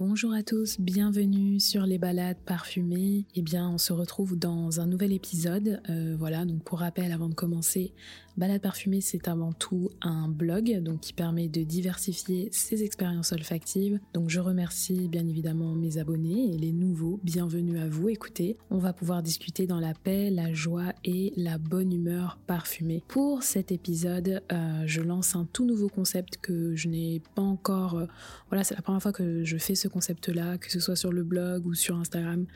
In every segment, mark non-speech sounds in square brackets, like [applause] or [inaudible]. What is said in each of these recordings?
Bonjour à tous, bienvenue sur les balades parfumées. Eh bien, on se retrouve dans un nouvel épisode. Euh, voilà, donc pour rappel, avant de commencer, Balade parfumée, c'est avant tout un blog donc qui permet de diversifier ses expériences olfactives. Donc je remercie bien évidemment mes abonnés et les nouveaux. Bienvenue à vous. Écoutez, on va pouvoir discuter dans la paix, la joie et la bonne humeur parfumée. Pour cet épisode, euh, je lance un tout nouveau concept que je n'ai pas encore. Euh, voilà, c'est la première fois que je fais ce concept-là, que ce soit sur le blog ou sur Instagram.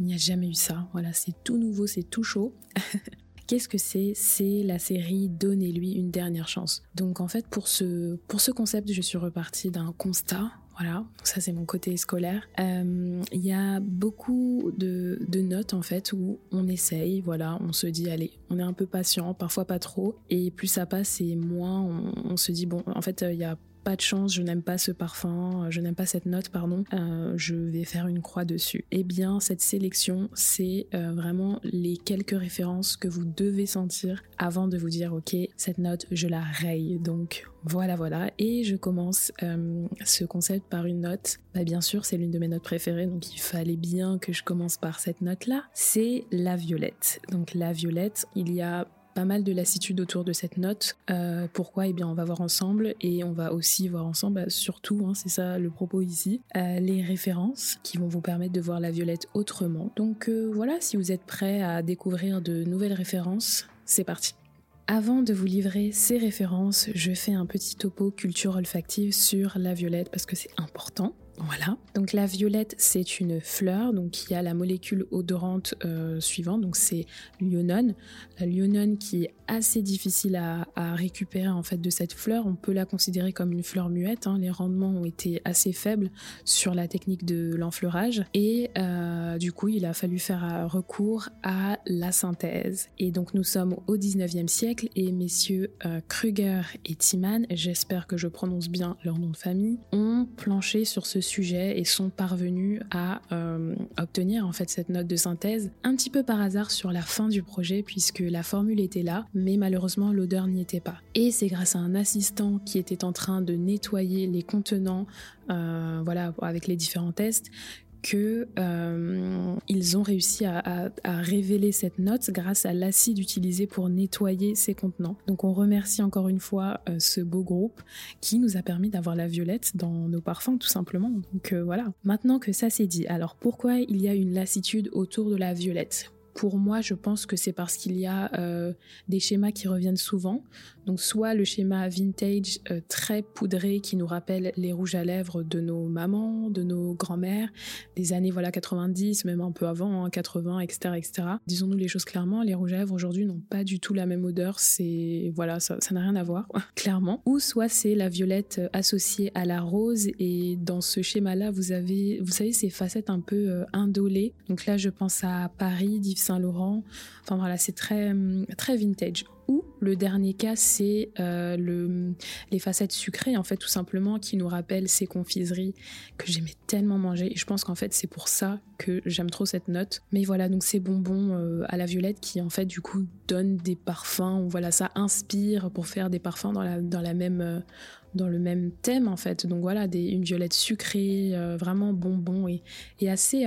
Il n'y a jamais eu ça. Voilà, c'est tout nouveau, c'est tout chaud. [laughs] Qu'est-ce que c'est? C'est la série Donnez-lui une dernière chance. Donc en fait, pour ce, pour ce concept, je suis repartie d'un constat. Voilà, ça c'est mon côté scolaire. Euh, il y a beaucoup de, de, notes en fait où on essaye, voilà, on se dit allez, on est un peu patient, parfois pas trop, et plus ça passe et moins on, on se dit bon, en fait il y a de chance, je n'aime pas ce parfum, euh, je n'aime pas cette note, pardon, euh, je vais faire une croix dessus. Eh bien, cette sélection, c'est euh, vraiment les quelques références que vous devez sentir avant de vous dire, ok, cette note, je la raye. Donc, voilà, voilà. Et je commence ce concept par une note. Bah, bien sûr, c'est l'une de mes notes préférées, donc il fallait bien que je commence par cette note-là. C'est la violette. Donc, la violette, il y a pas mal de lassitude autour de cette note. Euh, pourquoi? Eh bien, on va voir ensemble et on va aussi voir ensemble, bah, surtout, hein, c'est ça le propos ici, euh, les références qui vont vous permettre de voir la violette autrement. Donc euh, voilà, si vous êtes prêts à découvrir de nouvelles références, c'est parti. Avant de vous livrer ces références, je fais un petit topo culture olfactive sur la violette parce que c'est important. Voilà. Donc la violette, c'est une fleur donc qui a la molécule odorante euh, suivante. Donc c'est l'ionone. Lionone qui est assez difficile à, récupérer en fait de cette fleur. On peut la considérer comme une fleur muette. Hein. Les rendements ont été assez faibles sur la technique de l'enfleurage et euh, du coup il a fallu faire recours à la synthèse. Et donc nous sommes au 19e siècle et messieurs euh, Kruger et Timan, j'espère que je prononce bien leur nom de famille, ont planché sur ce sujet et sont parvenus à euh, obtenir en fait cette note de synthèse un petit peu par hasard sur la fin du projet puisque la formule était là mais malheureusement l'odeur n'y était pas. Et c'est grâce à un assistant qui était en train de nettoyer les contenants euh, voilà avec les différents tests que euh, ils ont réussi à, révéler cette note grâce à l'acide utilisé pour nettoyer ces contenants. Donc on remercie encore une fois euh, ce beau groupe qui nous a permis d'avoir la violette dans nos parfums tout simplement. Donc euh, voilà. Maintenant que ça c'est dit, alors pourquoi il y a une lassitude autour de la violette? Pour moi, je pense que c'est parce qu'il y a des schémas qui reviennent souvent. Donc soit le schéma vintage euh, très poudré qui nous rappelle les rouges à lèvres de nos mamans, de nos grands-mères, des années voilà 90, même un peu avant, 80, etc. etc. Disons-nous les choses clairement, les rouges à lèvres aujourd'hui n'ont pas du tout la même odeur, c'est voilà, ça n'a rien à voir, [laughs] clairement. Ou soit c'est la violette euh, associée à la rose et dans ce schéma-là, vous avez, vous savez, ces facettes un peu euh, indolées. Donc là, je pense à Paris, d'Yves Saint Laurent. Enfin voilà, c'est très hum, très vintage. Ou le dernier cas, c'est euh, le, les facettes sucrées, en fait, tout simplement, qui nous rappellent ces confiseries que j'aimais tellement manger. Et je pense qu'en fait, c'est pour ça que j'aime trop cette note. Mais voilà, donc ces bonbons euh, à la violette qui, en fait, du coup, donnent des parfums. Voilà, ça inspire pour faire des parfums dans la, même. Euh, le même thème en fait donc voilà des, une violette sucrée vraiment bonbon et, et assez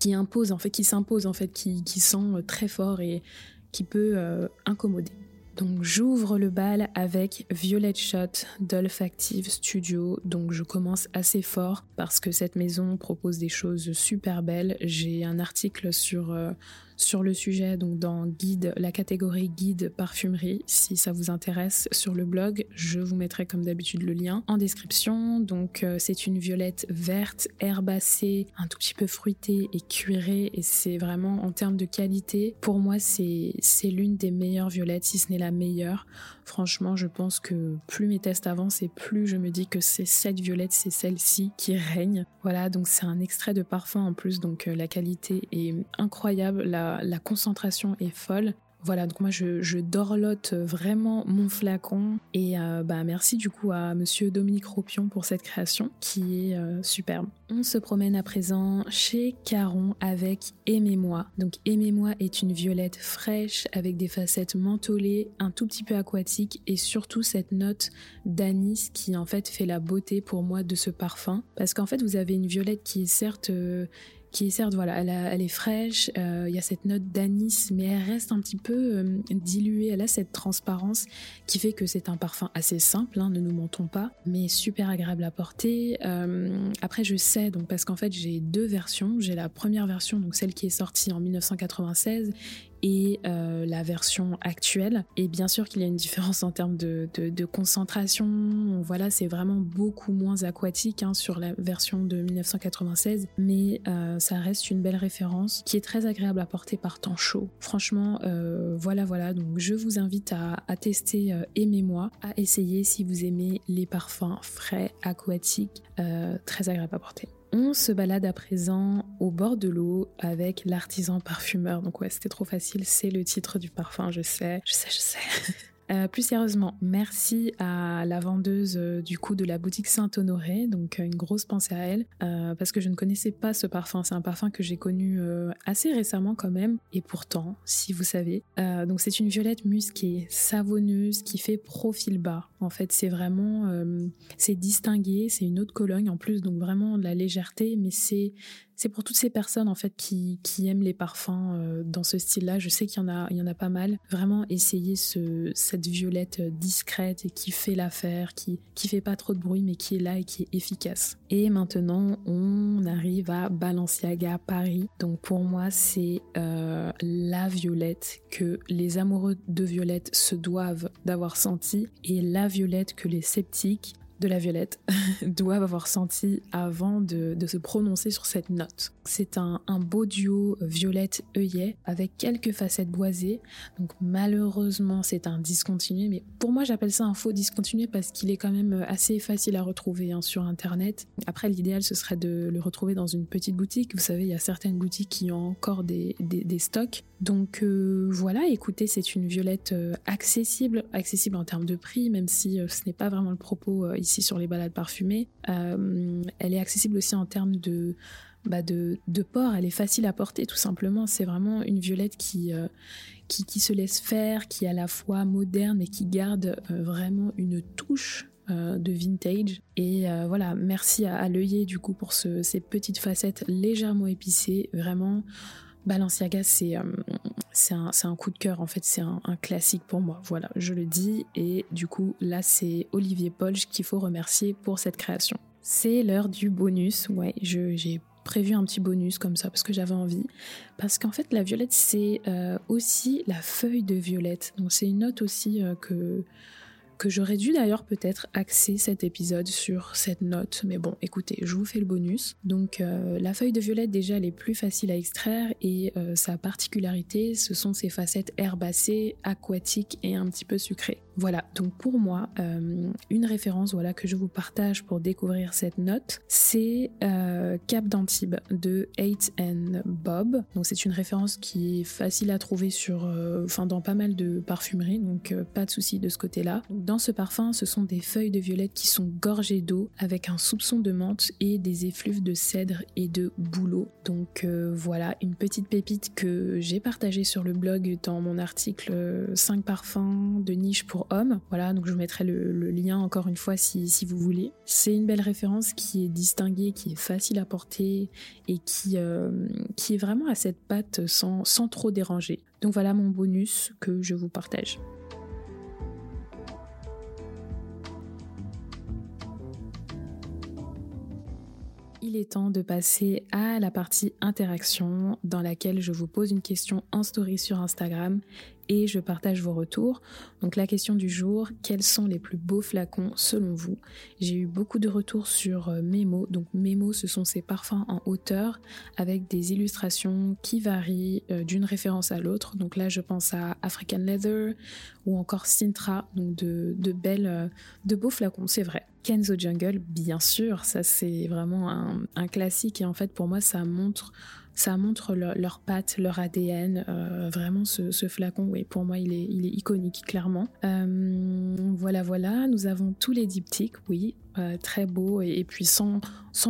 qui impose en fait qui s'impose en fait qui, sent très fort et qui peut incommoder donc j'ouvre le bal avec Violet Shot d'Olfactive Studio. Donc je commence assez fort parce que cette maison propose des choses super belles. J'ai un article sur euh, sur le sujet, donc dans guide, la catégorie guide parfumerie. Si ça vous intéresse sur le blog, je vous mettrai comme d'habitude le lien en description. Donc euh, c'est une violette verte, herbacée, un tout petit peu fruitée et cuirée et c'est vraiment en termes de qualité, pour moi c'est l'une des meilleures violettes, si ce n'est la meilleure. Franchement, je pense que plus mes tests avancent et plus je me dis que c'est cette violette, c'est celle-ci qui règne. Voilà, donc c'est un extrait de parfum en plus, donc euh, la qualité est incroyable, la, concentration est folle. Voilà, donc moi je, je dorlote vraiment mon flacon et euh, bah merci du coup à monsieur Dominique Ropion pour cette création qui est euh, superbe. On se promène à présent chez Caron avec Aimez-moi. Donc Aimez-moi est une violette fraîche avec des facettes mentholées, un tout petit peu aquatique et surtout cette note d'anis qui en fait fait la beauté pour moi de ce parfum parce qu'en fait vous avez une violette qui est certes euh, qui est certes, voilà, elle, est fraîche, euh, il y a cette note d'anis, mais elle reste un petit peu euh, diluée, elle a cette transparence qui fait que c'est un parfum assez simple, hein, ne nous mentons pas, mais super agréable à porter. Euh, après, je sais, donc parce qu'en fait, j'ai deux versions. J'ai la première version, donc celle qui est sortie en 1996, et euh, la version actuelle. Et bien sûr qu'il y a une différence en termes de, concentration. Voilà, c'est vraiment beaucoup moins aquatique hein, sur la version de 1996, mais euh, ça reste une belle référence qui est très agréable à porter par temps chaud. Franchement, euh, voilà, voilà. Donc je vous invite à, à tester Aimez-moi, à essayer si vous aimez les parfums frais, aquatiques, très agréable à porter. On se balade à présent au bord de l'eau avec l'artisan parfumeur. Donc ouais, c'était trop facile, c'est le titre du parfum, je sais, je sais, je sais. [laughs] Euh, plus sérieusement, merci à la vendeuse euh, du coup de la boutique Saint-Honoré, donc euh, une grosse pensée à elle, parce que je ne connaissais pas ce parfum. C'est un parfum que j'ai connu assez récemment quand même, et pourtant, si vous savez, donc c'est une violette musquée, savonneuse, qui fait profil bas. En fait, c'est vraiment, c'est distingué, c'est une autre Cologne en plus, donc vraiment de la légèreté, mais c'est c'est pour toutes ces personnes en fait qui, aiment les parfums euh, dans ce style-là. Je sais qu'il y en a, pas mal. Vraiment essayer ce, cette violette discrète et qui fait l'affaire, qui qui fait pas trop de bruit mais qui est là et qui est efficace. Et maintenant on arrive à Balenciaga Paris. Donc pour moi c'est euh, la violette que les amoureux de violette se doivent d'avoir senti et la violette que les sceptiques de la violette [laughs] doivent avoir senti avant de, se prononcer sur cette note. C'est un, beau duo violette-œillet avec quelques facettes boisées. Donc malheureusement c'est un discontinué, mais pour moi j'appelle ça un faux discontinué parce qu'il est quand même assez facile à retrouver hein, sur internet. Après l'idéal ce serait de le retrouver dans une petite boutique. Vous savez il y a certaines boutiques qui ont encore des, stocks. Donc euh, voilà, écoutez, c'est une violette euh, accessible, accessible en termes de prix, même si euh, ce n'est pas vraiment le propos ici sur les balades parfumées. Euh, elle est accessible aussi en termes de, bah de, port, elle est facile à porter tout simplement. C'est vraiment une violette qui, euh, se laisse faire, qui est à la fois moderne mais qui garde euh, vraiment une touche de vintage. Et voilà, merci à, à l'œillet du coup pour ce, ces petites facettes légèrement épicées. Vraiment, Balenciaga, c'est euh, un, un, coup de cœur, en fait, c'est un, un, classique pour moi. Voilà, je le dis. Et du coup, là, c'est Olivier Polge qu'il faut remercier pour cette création. C'est l'heure du bonus. Ouais, j'ai prévu un petit bonus comme ça parce que j'avais envie. Parce qu'en fait, la violette, c'est euh, aussi la feuille de violette. Donc, c'est une note aussi euh, que que j'aurais dû d'ailleurs peut-être axer cet épisode sur cette note, mais bon, écoutez, je vous fais le bonus. Donc euh, la feuille de violette déjà elle est plus facile à extraire et euh, sa particularité, ce sont ses facettes herbacées, aquatiques et un petit peu sucrées. Voilà, donc pour moi, euh, une référence voilà que je vous partage pour découvrir cette note, c'est Cap d'Antibes de Hate and Bob. Donc c'est une référence qui est facile à trouver sur, enfin dans pas mal de parfumeries, donc pas de souci de ce côté-là. Dans ce parfum, ce sont des feuilles de violette qui sont gorgées d'eau avec un soupçon de menthe et des effluves de cèdre et de bouleau. Donc euh, voilà, une petite pépite que j'ai partagée sur le blog dans mon article 5 euh, parfums de niche pour hommes. Voilà, donc je vous mettrai le, lien encore une fois si, vous voulez. C'est une belle référence qui est distinguée, qui est facile à porter et qui, euh, qui est vraiment à cette patte sans, sans trop déranger. Donc voilà mon bonus que je vous partage. il est temps de passer à la partie interaction dans laquelle je vous pose une question en story sur Instagram et je partage vos retours. Donc la question du jour, quels sont les plus beaux flacons selon vous? J'ai eu beaucoup de retours sur euh, Memo. Donc Memo, ce sont ces parfums en hauteur avec des illustrations qui varient euh, d'une référence à l'autre. Donc là, je pense à African Leather ou encore Sintra, donc de, belles, euh, de beaux flacons, c'est vrai. Kenzo Jungle, bien sûr, ça c'est vraiment un, un, classique et en fait pour moi ça montre ça montre leur, leur patte, leur ADN. vraiment, ce, flacon, oui, pour moi, il est, il est iconique, clairement. voilà, voilà. Nous avons tous les diptyques, oui. Euh, très beau et, puis sans,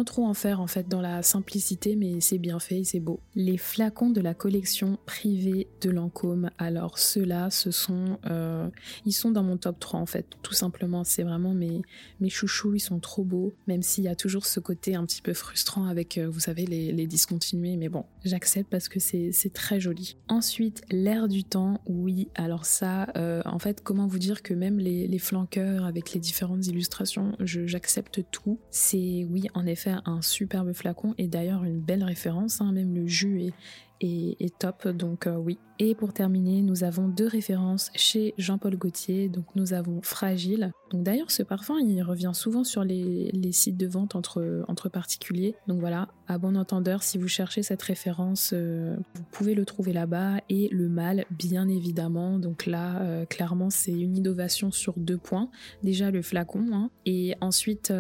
trop en faire en fait dans la simplicité mais c'est bien fait c'est beau. Les flacons de la collection privée de Lancôme, alors ceux-là ce sont euh, ils sont dans mon top 3 en fait tout simplement c'est vraiment mes, mes chouchous ils sont trop beaux même s'il y a toujours ce côté un petit peu frustrant avec euh, vous savez les, les discontinués mais bon j'accepte parce que c'est très joli. Ensuite l'air du temps oui alors ça en fait comment vous dire que même les, les flanqueurs avec les différentes illustrations je j'accepte tout. C'est oui, en effet, un superbe flacon et d'ailleurs une belle référence. Hein, même le jus est, est, top, donc euh, oui. Et pour terminer, nous avons deux références chez Jean-Paul Gaultier. Donc nous avons Fragile. Donc d'ailleurs, ce parfum, il revient souvent sur les, sites de vente entre, entre particuliers. Donc voilà, à bon entendeur, si vous cherchez cette référence, euh, vous pouvez le trouver là-bas. Et le mâle, bien évidemment. Donc là, euh, clairement, c'est une innovation sur deux points. Déjà le flacon, hein. et ensuite,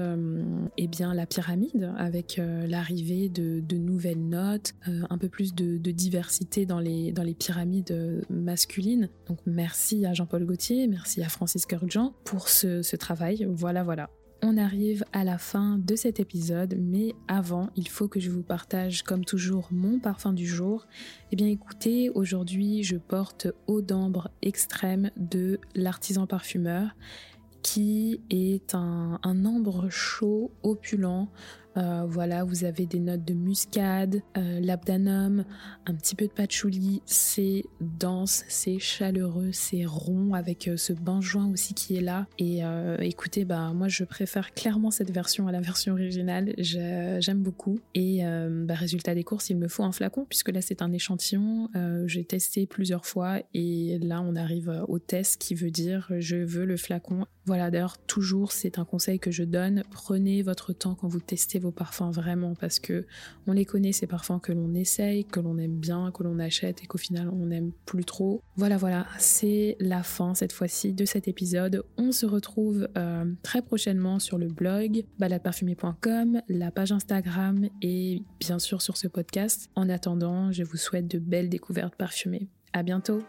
eh bien la pyramide avec l'arrivée de, nouvelles notes, un peu plus de diversité dans les, dans les pyramides euh, masculines. Donc merci à Jean-Paul Gaultier, merci à Francis Kurkdjian pour ce, ce travail. Voilà, voilà. On arrive à la fin de cet épisode, mais avant, il faut que je vous partage comme toujours mon parfum du jour. Eh bien écoutez, aujourd'hui je porte Eau d'ambre extrême de l'artisan parfumeur qui est un, un ambre chaud, opulent, euh, voilà, vous avez des notes de muscade, euh, l'abdanum, un petit peu de patchouli. C'est dense, c'est chaleureux, c'est rond avec euh, ce bain joint aussi qui est là. Et écoutez, bah moi je préfère clairement cette version à la [laughs] version originale. J'aime beaucoup. Et bah, résultat des courses, il me faut un flacon puisque là c'est un échantillon. J'ai testé plusieurs fois et là on arrive au test qui veut dire je veux le flacon. Voilà, d'ailleurs toujours c'est un conseil que je donne. Prenez votre temps quand vous testez vos parfums vraiment parce que on les connaît ces parfums que l'on essaye, que l'on aime bien, que l'on achète et qu'au final on n'aime plus trop. Voilà voilà, c'est la fin cette fois-ci de cet épisode. On se retrouve euh, très prochainement sur le blog baladeparfumée.com, la page Instagram et bien sûr sur ce podcast. En attendant, je vous souhaite de belles découvertes parfumées. À bientôt.